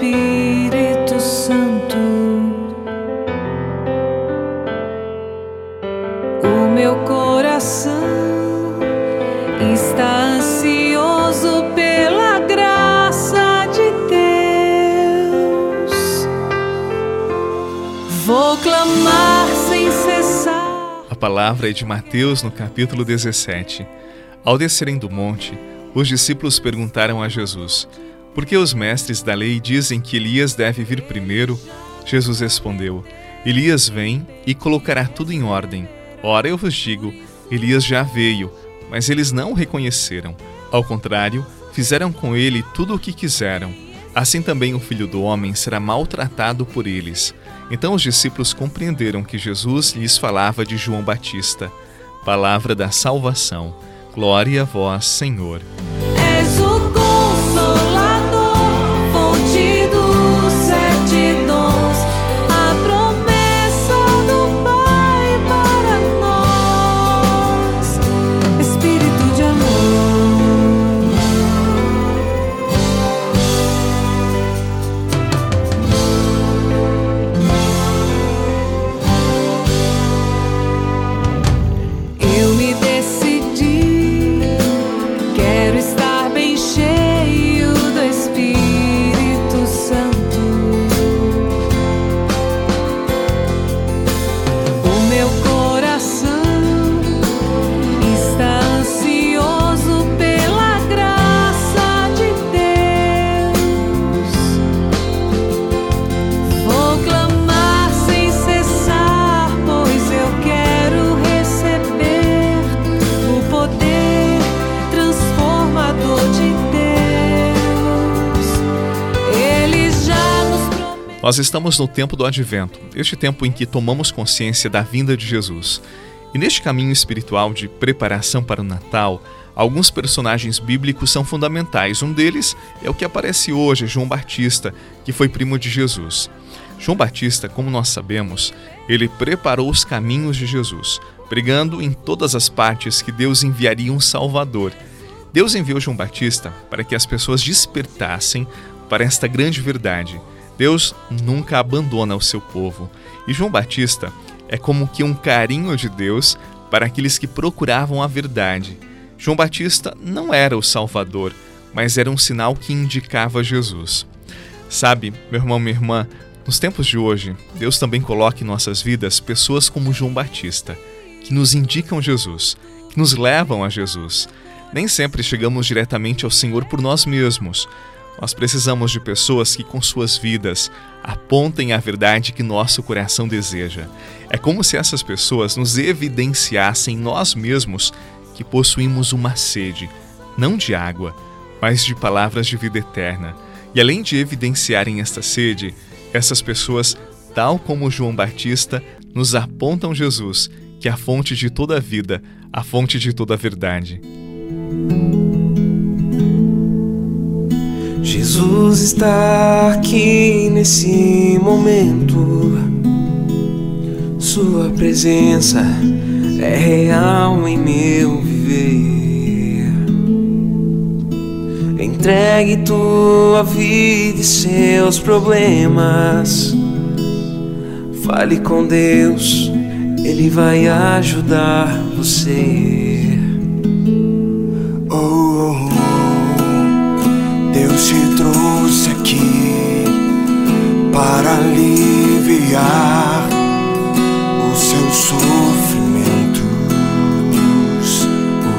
Espírito Santo. O meu coração está ansioso pela graça de Deus. Vou clamar sem cessar. A palavra é de Mateus no capítulo 17. Ao descerem do monte, os discípulos perguntaram a Jesus: Por que os mestres da lei dizem que Elias deve vir primeiro? Jesus respondeu: Elias vem e colocará tudo em ordem. Ora, eu vos digo: Elias já veio, mas eles não o reconheceram. Ao contrário, fizeram com ele tudo o que quiseram. Assim também o filho do homem será maltratado por eles. Então os discípulos compreenderam que Jesus lhes falava de João Batista. Palavra da salvação. Glória a vós, Senhor. Nós estamos no tempo do advento, este tempo em que tomamos consciência da vinda de Jesus. E neste caminho espiritual de preparação para o Natal, alguns personagens bíblicos são fundamentais. Um deles é o que aparece hoje, João Batista, que foi primo de Jesus. João Batista, como nós sabemos, ele preparou os caminhos de Jesus, pregando em todas as partes que Deus enviaria um Salvador. Deus enviou João Batista para que as pessoas despertassem para esta grande verdade. Deus nunca abandona o seu povo. E João Batista é como que um carinho de Deus para aqueles que procuravam a verdade. João Batista não era o Salvador, mas era um sinal que indicava Jesus. Sabe, meu irmão, minha irmã, nos tempos de hoje, Deus também coloca em nossas vidas pessoas como João Batista, que nos indicam Jesus, que nos levam a Jesus. Nem sempre chegamos diretamente ao Senhor por nós mesmos. Nós precisamos de pessoas que, com suas vidas, apontem a verdade que nosso coração deseja. É como se essas pessoas nos evidenciassem nós mesmos que possuímos uma sede, não de água, mas de palavras de vida eterna. E além de evidenciarem esta sede, essas pessoas, tal como João Batista, nos apontam Jesus, que é a fonte de toda a vida, a fonte de toda a verdade. Jesus está aqui nesse momento. Sua presença é real em meu viver. Entregue tua vida e seus problemas. Fale com Deus, Ele vai ajudar você. Oh, oh, oh. Para aliviar os seus sofrimentos.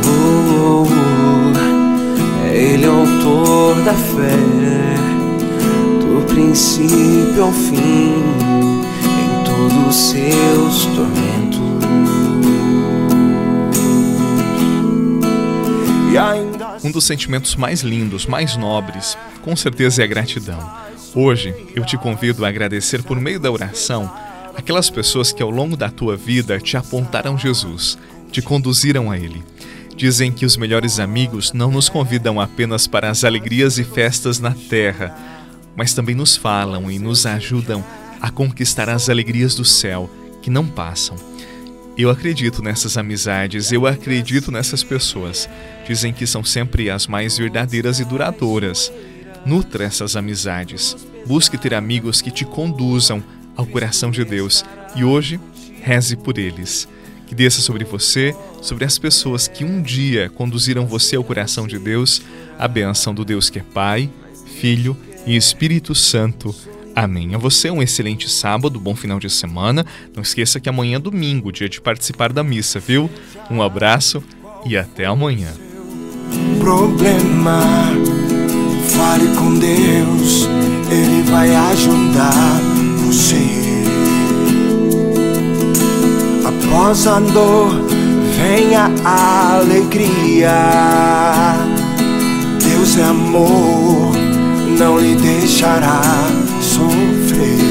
Oh, oh, oh. Ele é o autor da fé, do princípio ao fim, em todos os seus tormentos. E ainda Um dos sentimentos mais lindos, mais nobres, com certeza é a gratidão. Hoje eu te convido a agradecer por meio da oração aquelas pessoas que ao longo da tua vida te apontaram Jesus, te conduziram a Ele. Dizem que os melhores amigos não nos convidam apenas para as alegrias e festas na terra, mas também nos falam e nos ajudam a conquistar as alegrias do céu que não passam. Eu acredito nessas amizades, eu acredito nessas pessoas. Dizem que são sempre as mais verdadeiras e duradouras. Nutra essas amizades. Busque ter amigos que te conduzam ao coração de Deus e hoje reze por eles. Que desça sobre você, sobre as pessoas que um dia conduziram você ao coração de Deus, a bênção do Deus que é Pai, Filho e Espírito Santo. Amém. A você um excelente sábado, bom final de semana. Não esqueça que amanhã é domingo, dia de participar da missa, viu? Um abraço e até amanhã. Problema, fale com Deus, Ele vai ajudar você. Após a dor, vem a alegria. Deus é amor, não lhe deixará sofrer.